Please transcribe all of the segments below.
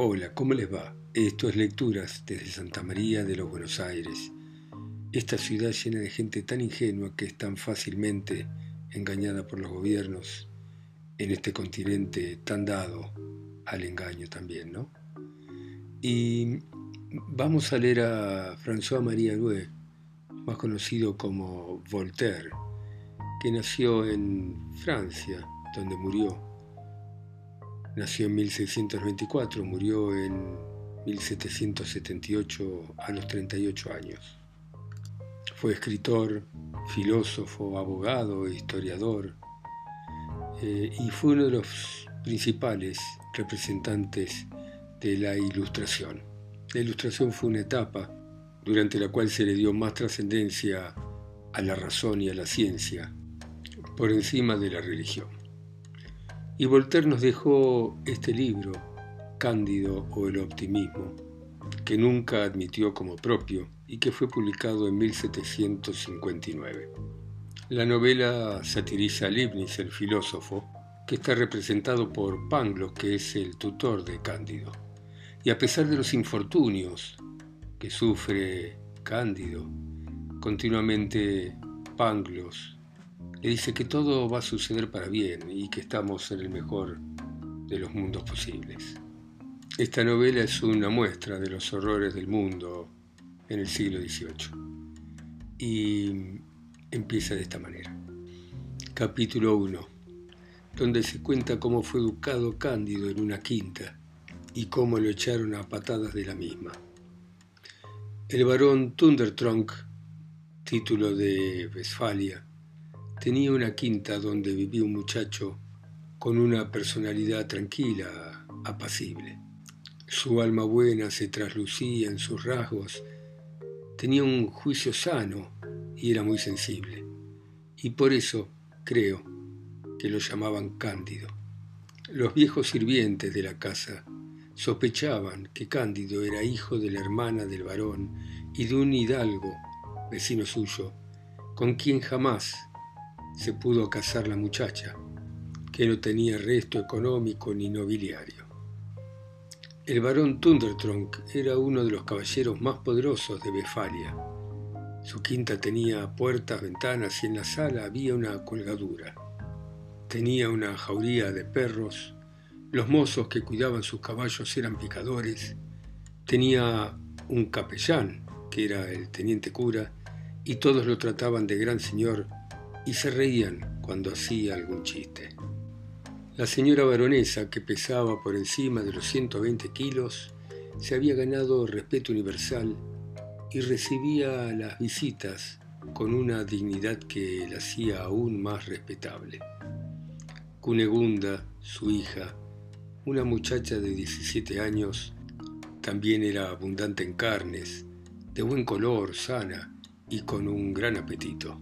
Hola, ¿cómo les va? Esto es Lecturas desde Santa María de los Buenos Aires. Esta ciudad llena de gente tan ingenua que es tan fácilmente engañada por los gobiernos en este continente tan dado al engaño también, ¿no? Y vamos a leer a François Marie Arouet, más conocido como Voltaire, que nació en Francia, donde murió Nació en 1624, murió en 1778 a los 38 años. Fue escritor, filósofo, abogado, historiador eh, y fue uno de los principales representantes de la Ilustración. La Ilustración fue una etapa durante la cual se le dio más trascendencia a la razón y a la ciencia por encima de la religión. Y Voltaire nos dejó este libro, Cándido o el optimismo, que nunca admitió como propio y que fue publicado en 1759. La novela satiriza a Leibniz, el filósofo, que está representado por Pangloss, que es el tutor de Cándido. Y a pesar de los infortunios que sufre Cándido, continuamente Pangloss le dice que todo va a suceder para bien y que estamos en el mejor de los mundos posibles. Esta novela es una muestra de los horrores del mundo en el siglo XVIII y empieza de esta manera. Capítulo 1, donde se cuenta cómo fue educado Cándido en una quinta y cómo lo echaron a patadas de la misma. El barón Thundertrunk, título de Westfalia, Tenía una quinta donde vivía un muchacho con una personalidad tranquila, apacible. Su alma buena se traslucía en sus rasgos, tenía un juicio sano y era muy sensible. Y por eso creo que lo llamaban Cándido. Los viejos sirvientes de la casa sospechaban que Cándido era hijo de la hermana del varón y de un hidalgo, vecino suyo, con quien jamás se pudo casar la muchacha, que no tenía resto económico ni nobiliario. El barón Thundertrunk era uno de los caballeros más poderosos de Befalia. Su quinta tenía puertas, ventanas y en la sala había una colgadura. Tenía una jauría de perros, los mozos que cuidaban sus caballos eran picadores, tenía un capellán, que era el teniente cura, y todos lo trataban de gran señor y se reían cuando hacía algún chiste. La señora baronesa, que pesaba por encima de los 120 kilos, se había ganado respeto universal y recibía las visitas con una dignidad que la hacía aún más respetable. Cunegunda, su hija, una muchacha de 17 años, también era abundante en carnes, de buen color, sana y con un gran apetito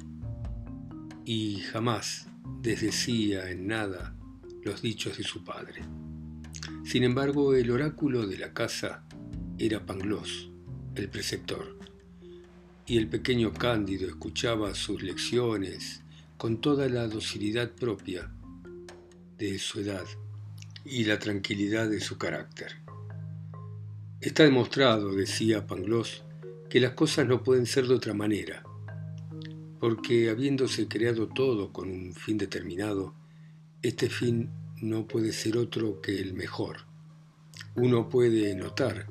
y jamás desdecía en nada los dichos de su padre. Sin embargo, el oráculo de la casa era Pangloss, el preceptor, y el pequeño Cándido escuchaba sus lecciones con toda la docilidad propia de su edad y la tranquilidad de su carácter. Está demostrado, decía Pangloss, que las cosas no pueden ser de otra manera, porque habiéndose creado todo con un fin determinado, este fin no puede ser otro que el mejor. Uno puede notar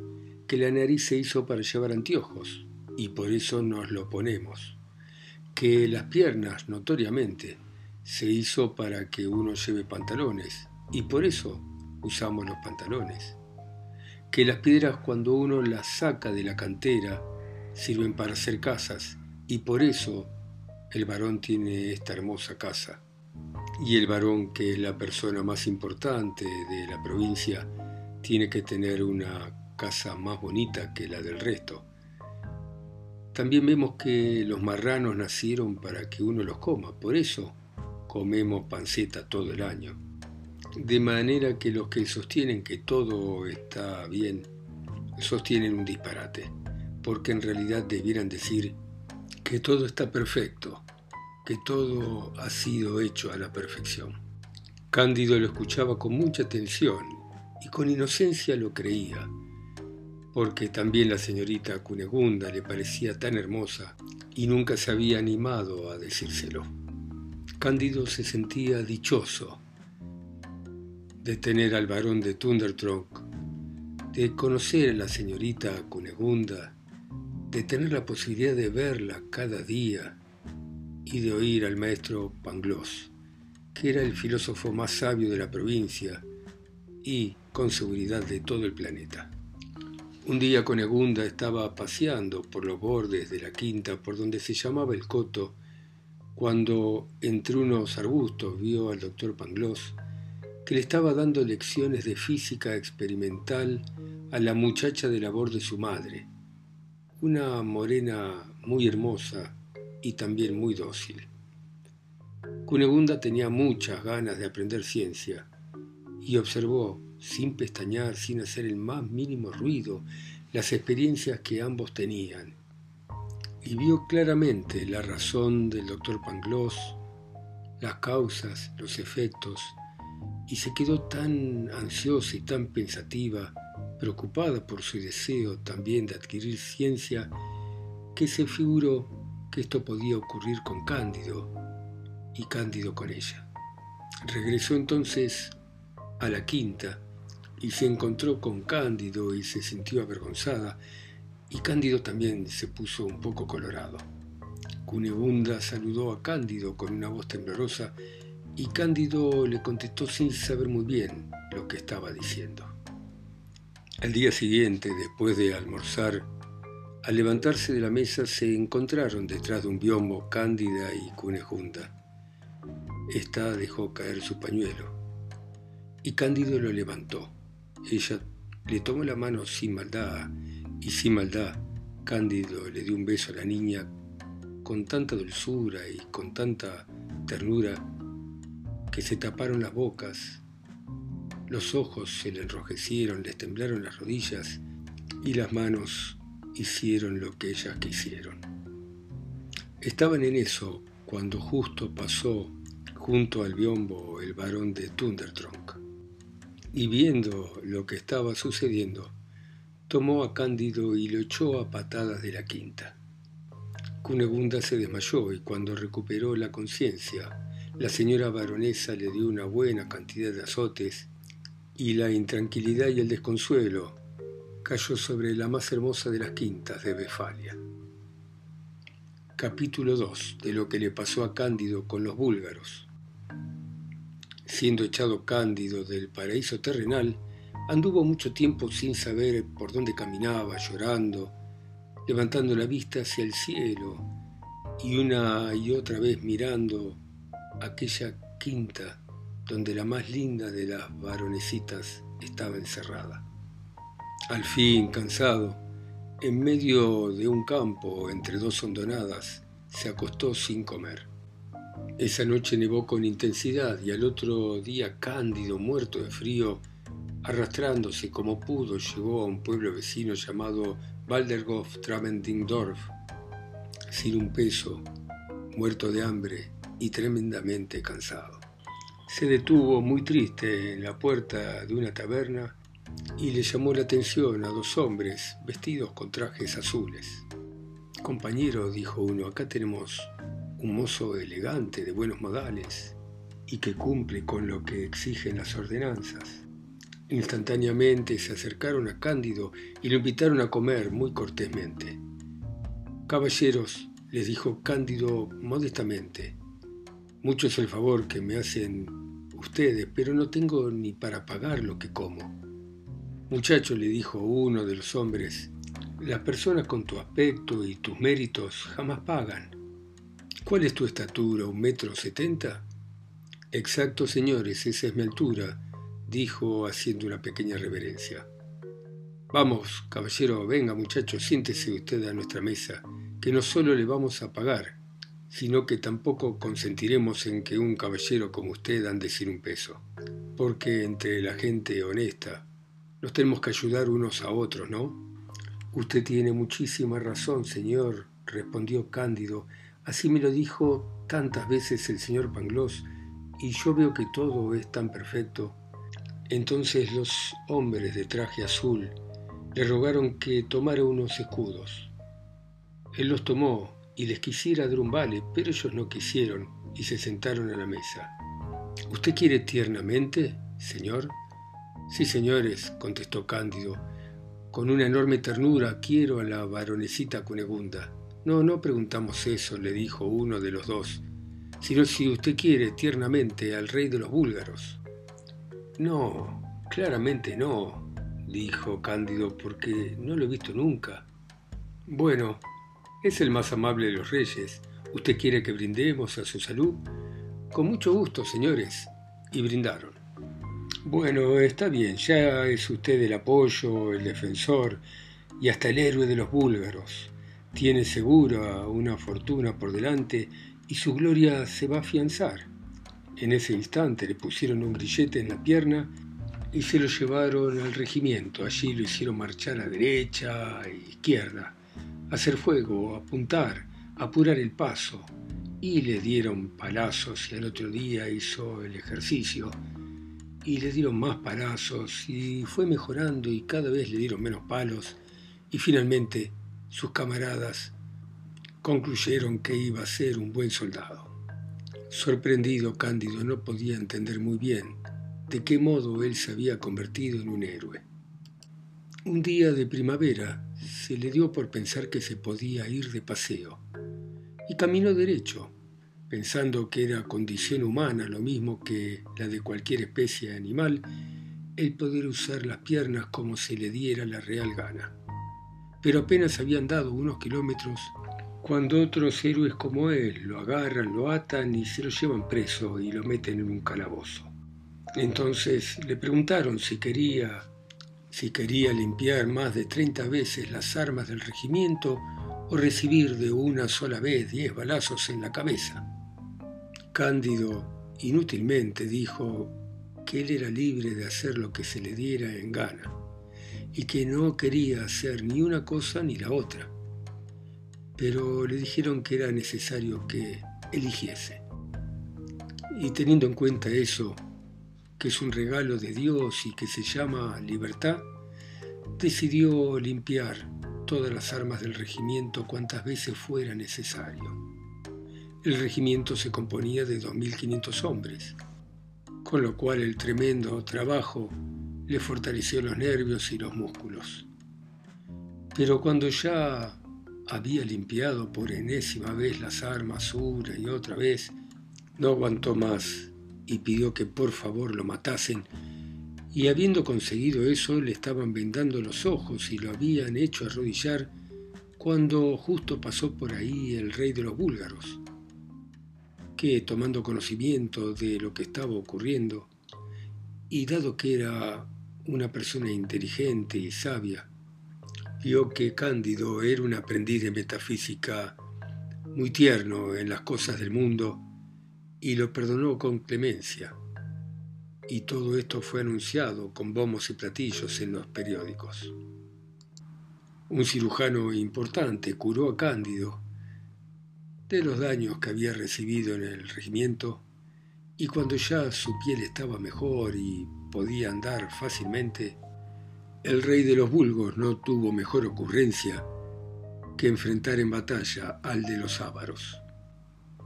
que la nariz se hizo para llevar anteojos, y por eso nos lo ponemos, que las piernas, notoriamente, se hizo para que uno lleve pantalones, y por eso usamos los pantalones, que las piedras cuando uno las saca de la cantera sirven para hacer casas, y por eso el varón tiene esta hermosa casa. Y el varón, que es la persona más importante de la provincia, tiene que tener una casa más bonita que la del resto. También vemos que los marranos nacieron para que uno los coma, por eso comemos panceta todo el año. De manera que los que sostienen que todo está bien, sostienen un disparate, porque en realidad debieran decir que todo está perfecto, que todo ha sido hecho a la perfección. Cándido lo escuchaba con mucha atención y con inocencia lo creía, porque también la señorita Cunegunda le parecía tan hermosa y nunca se había animado a decírselo. Cándido se sentía dichoso de tener al varón de Thundertronk, de conocer a la señorita Cunegunda, de tener la posibilidad de verla cada día y de oír al maestro Pangloss, que era el filósofo más sabio de la provincia y, con seguridad, de todo el planeta. Un día Cunegunda estaba paseando por los bordes de la quinta por donde se llamaba el Coto, cuando entre unos arbustos vio al doctor Pangloss que le estaba dando lecciones de física experimental a la muchacha de labor de su madre, una morena muy hermosa y también muy dócil. Cunegunda tenía muchas ganas de aprender ciencia y observó, sin pestañear, sin hacer el más mínimo ruido, las experiencias que ambos tenían. Y vio claramente la razón del doctor Pangloss, las causas, los efectos, y se quedó tan ansiosa y tan pensativa, preocupada por su deseo también de adquirir ciencia, que se figuró que esto podía ocurrir con Cándido y Cándido con ella. Regresó entonces a la quinta y se encontró con Cándido y se sintió avergonzada y Cándido también se puso un poco colorado. Cunegunda saludó a Cándido con una voz temblorosa y Cándido le contestó sin saber muy bien lo que estaba diciendo. Al día siguiente, después de almorzar, al levantarse de la mesa se encontraron detrás de un biombo Cándida y Cunejunda. Esta dejó caer su pañuelo y Cándido lo levantó. Ella le tomó la mano sin maldad y sin maldad Cándido le dio un beso a la niña con tanta dulzura y con tanta ternura que se taparon las bocas, los ojos se le enrojecieron, les temblaron las rodillas y las manos hicieron lo que ellas quisieron. Estaban en eso cuando justo pasó junto al biombo el varón de Thundertrunk y viendo lo que estaba sucediendo, tomó a Cándido y lo echó a patadas de la quinta. Cunegunda se desmayó y cuando recuperó la conciencia, la señora baronesa le dio una buena cantidad de azotes y la intranquilidad y el desconsuelo cayó sobre la más hermosa de las quintas de Befalia. Capítulo 2 de lo que le pasó a Cándido con los búlgaros. Siendo echado Cándido del paraíso terrenal, anduvo mucho tiempo sin saber por dónde caminaba, llorando, levantando la vista hacia el cielo y una y otra vez mirando aquella quinta donde la más linda de las varonecitas estaba encerrada. Al fin, cansado, en medio de un campo entre dos hondonadas, se acostó sin comer. Esa noche nevó con intensidad y al otro día Cándido, muerto de frío, arrastrándose como pudo, llegó a un pueblo vecino llamado Waldergoff Tramendingdorf, sin un peso, muerto de hambre y tremendamente cansado. Se detuvo muy triste en la puerta de una taberna y le llamó la atención a dos hombres vestidos con trajes azules. Compañero, dijo uno, acá tenemos un mozo elegante, de buenos modales, y que cumple con lo que exigen las ordenanzas. Instantáneamente se acercaron a Cándido y lo invitaron a comer muy cortésmente. Caballeros, les dijo Cándido modestamente, mucho es el favor que me hacen ustedes, pero no tengo ni para pagar lo que como. Muchacho, le dijo uno de los hombres, las personas con tu aspecto y tus méritos jamás pagan. ¿Cuál es tu estatura? ¿Un metro setenta? Exacto, señores, esa es mi altura, dijo haciendo una pequeña reverencia. Vamos, caballero, venga muchacho, siéntese usted a nuestra mesa, que no solo le vamos a pagar, sino que tampoco consentiremos en que un caballero como usted ande sin un peso, porque entre la gente honesta nos tenemos que ayudar unos a otros, ¿no? Usted tiene muchísima razón, señor, respondió Cándido, así me lo dijo tantas veces el señor Pangloss, y yo veo que todo es tan perfecto. Entonces los hombres de traje azul le rogaron que tomara unos escudos. Él los tomó y les quisiera dar un vale, pero ellos no quisieron y se sentaron a la mesa. ¿Usted quiere tiernamente, señor? Sí, señores, contestó Cándido. Con una enorme ternura quiero a la baronecita Cunegunda. No, no preguntamos eso, le dijo uno de los dos, sino si usted quiere tiernamente al rey de los búlgaros. No, claramente no, dijo Cándido, porque no lo he visto nunca. Bueno, es el más amable de los reyes. ¿Usted quiere que brindemos a su salud? Con mucho gusto, señores. Y brindaron. Bueno, está bien, ya es usted el apoyo, el defensor y hasta el héroe de los búlgaros. Tiene segura una fortuna por delante y su gloria se va a afianzar. En ese instante le pusieron un grillete en la pierna y se lo llevaron al regimiento. Allí lo hicieron marchar a derecha e izquierda, hacer fuego, apuntar, apurar el paso. Y le dieron palazos y al otro día hizo el ejercicio. Y le dieron más palazos y fue mejorando y cada vez le dieron menos palos. Y finalmente sus camaradas concluyeron que iba a ser un buen soldado. Sorprendido, Cándido no podía entender muy bien de qué modo él se había convertido en un héroe. Un día de primavera se le dio por pensar que se podía ir de paseo y caminó derecho, pensando que era condición humana lo mismo que la de cualquier especie animal, el poder usar las piernas como se le diera la real gana. Pero apenas habían dado unos kilómetros cuando otros héroes como él lo agarran, lo atan y se lo llevan preso y lo meten en un calabozo. Entonces le preguntaron si quería, si quería limpiar más de 30 veces las armas del regimiento o recibir de una sola vez diez balazos en la cabeza. Cándido inútilmente dijo que él era libre de hacer lo que se le diera en gana y que no quería hacer ni una cosa ni la otra pero le dijeron que era necesario que eligiese. Y teniendo en cuenta eso, que es un regalo de Dios y que se llama libertad, decidió limpiar todas las armas del regimiento cuantas veces fuera necesario. El regimiento se componía de 2.500 hombres, con lo cual el tremendo trabajo le fortaleció los nervios y los músculos. Pero cuando ya había limpiado por enésima vez las armas una y otra vez, no aguantó más y pidió que por favor lo matasen, y habiendo conseguido eso le estaban vendando los ojos y lo habían hecho arrodillar cuando justo pasó por ahí el rey de los búlgaros, tomando conocimiento de lo que estaba ocurriendo, y dado que era una persona inteligente y sabia, vio que Cándido era un aprendiz de metafísica muy tierno en las cosas del mundo y lo perdonó con clemencia. Y todo esto fue anunciado con bombos y platillos en los periódicos. Un cirujano importante curó a Cándido de los daños que había recibido en el regimiento y cuando ya su piel estaba mejor y podía andar fácilmente, el rey de los vulgos no tuvo mejor ocurrencia que enfrentar en batalla al de los ávaros.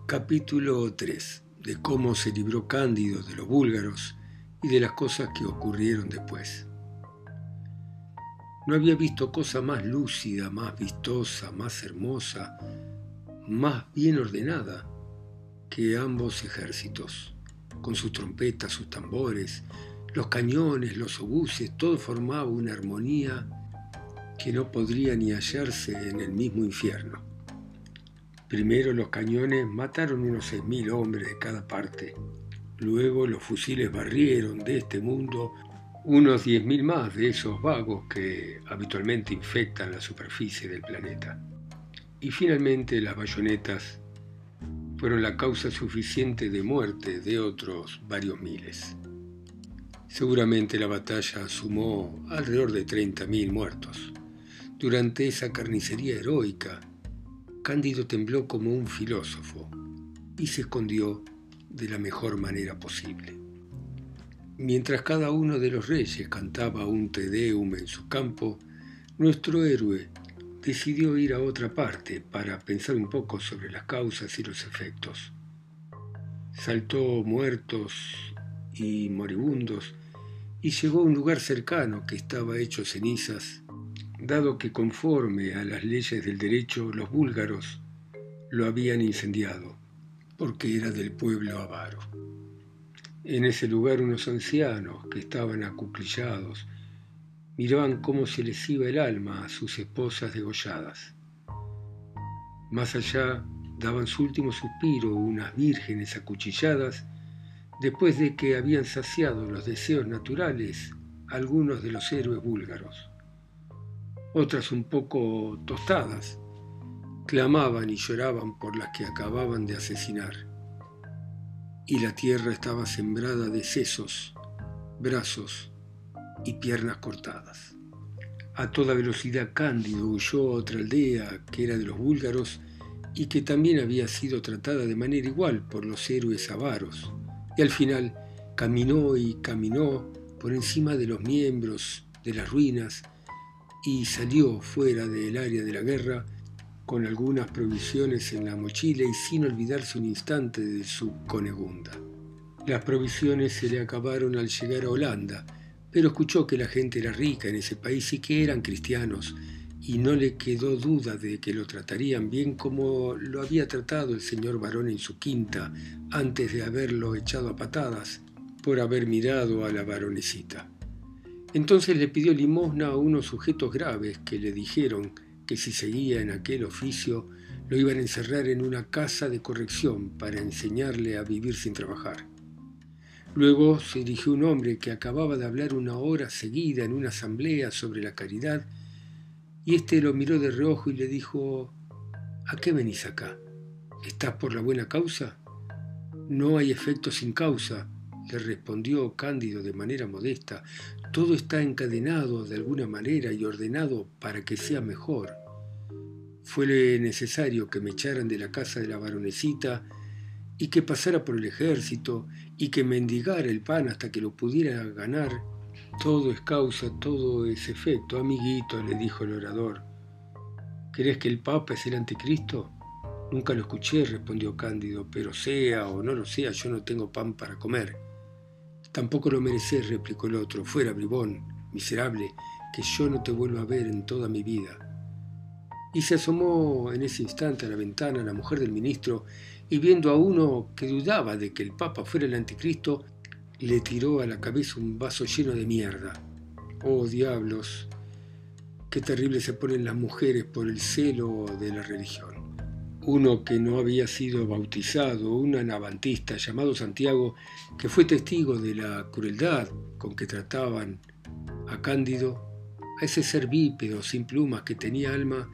Capítulo 3. De cómo se libró Cándido de los búlgaros y de las cosas que ocurrieron después. No había visto cosa más lúcida, más vistosa, más hermosa, más bien ordenada que ambos ejércitos, con sus trompetas, sus tambores, los cañones, los obuses, todo formaba una armonía que no podría ni hallarse en el mismo infierno. Primero los cañones mataron unos 6.000 hombres de cada parte. Luego los fusiles barrieron de este mundo unos 10.000 más de esos vagos que habitualmente infectan la superficie del planeta. Y finalmente las bayonetas fueron la causa suficiente de muerte de otros varios miles. Seguramente la batalla sumó alrededor de 30.000 muertos. Durante esa carnicería heroica, Cándido tembló como un filósofo y se escondió de la mejor manera posible. Mientras cada uno de los reyes cantaba un Te Deum en su campo, nuestro héroe decidió ir a otra parte para pensar un poco sobre las causas y los efectos. Saltó muertos y moribundos y llegó a un lugar cercano que estaba hecho cenizas, dado que conforme a las leyes del derecho los búlgaros lo habían incendiado, porque era del pueblo avaro. En ese lugar unos ancianos que estaban acuclillados miraban cómo se les iba el alma a sus esposas degolladas. Más allá daban su último suspiro unas vírgenes acuchilladas después de que habían saciado los deseos naturales algunos de los héroes búlgaros. Otras un poco tostadas clamaban y lloraban por las que acababan de asesinar y la tierra estaba sembrada de sesos, brazos y piernas cortadas. A toda velocidad Cándido huyó a otra aldea que era de los búlgaros y que también había sido tratada de manera igual por los héroes avaros, y al final caminó y caminó por encima de los miembros de las ruinas y salió fuera del área de la guerra con algunas provisiones en la mochila y sin olvidarse un instante de su conegunda. Las provisiones se le acabaron al llegar a Holanda, pero escuchó que la gente era rica en ese país y que eran cristianos, y no le quedó duda de que lo tratarían bien como lo había tratado el señor varón en su quinta antes de haberlo echado a patadas por haber mirado a la varonesita. Entonces le pidió limosna a unos sujetos graves que le dijeron que si seguía en aquel oficio lo iban a encerrar en una casa de corrección para enseñarle a vivir sin trabajar. Luego se dirigió un hombre que acababa de hablar una hora seguida en una asamblea sobre la caridad, y éste lo miró de reojo y le dijo, ¿A qué venís acá? ¿Estás por la buena causa? No hay efecto sin causa, le respondió Cándido de manera modesta. Todo está encadenado de alguna manera y ordenado para que sea mejor. Fue necesario que me echaran de la casa de la baronesita y que pasara por el ejército y que mendigara el pan hasta que lo pudiera ganar. Todo es causa, todo es efecto. Amiguito, le dijo el orador. ¿Crees que el Papa es el anticristo? Nunca lo escuché, respondió Cándido, pero sea o no lo sea, yo no tengo pan para comer. Tampoco lo mereces, replicó el otro. Fuera, bribón, miserable, que yo no te vuelvo a ver en toda mi vida. Y se asomó en ese instante a la ventana la mujer del ministro y viendo a uno que dudaba de que el Papa fuera el anticristo, le tiró a la cabeza un vaso lleno de mierda. Oh diablos, qué terrible se ponen las mujeres por el celo de la religión uno que no había sido bautizado, un anabantista llamado Santiago, que fue testigo de la crueldad con que trataban a Cándido, a ese ser bípedo sin plumas que tenía alma,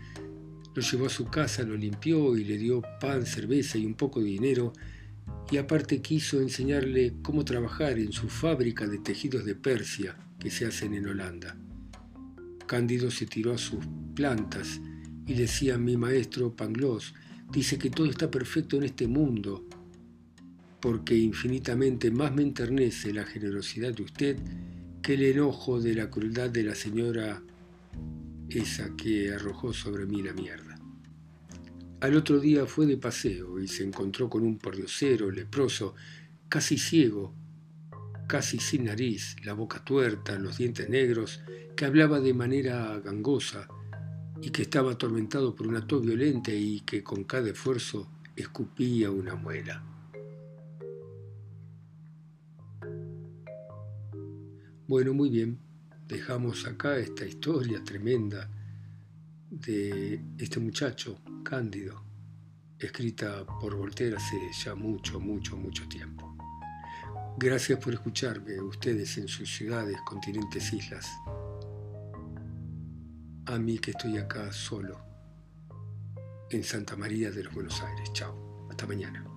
lo llevó a su casa, lo limpió y le dio pan, cerveza y un poco de dinero, y aparte quiso enseñarle cómo trabajar en su fábrica de tejidos de Persia que se hacen en Holanda. Cándido se tiró a sus plantas y decía mi maestro Pangloss, dice que todo está perfecto en este mundo, porque infinitamente más me enternece la generosidad de usted que el enojo de la crueldad de la señora esa que arrojó sobre mí la mierda. Al otro día fue de paseo y se encontró con un pordiosero leproso, casi ciego, casi sin nariz, la boca tuerta, los dientes negros, que hablaba de manera gangosa, y que estaba atormentado por una tos violenta y que con cada esfuerzo escupía una muela. Bueno, muy bien, dejamos acá esta historia tremenda de este muchacho, Cándido, escrita por Voltaire hace ya mucho, mucho, mucho tiempo. Gracias por escucharme, ustedes en sus ciudades, continentes, islas a mí que estoy acá solo en Santa María de los Buenos Aires. Chao, hasta mañana.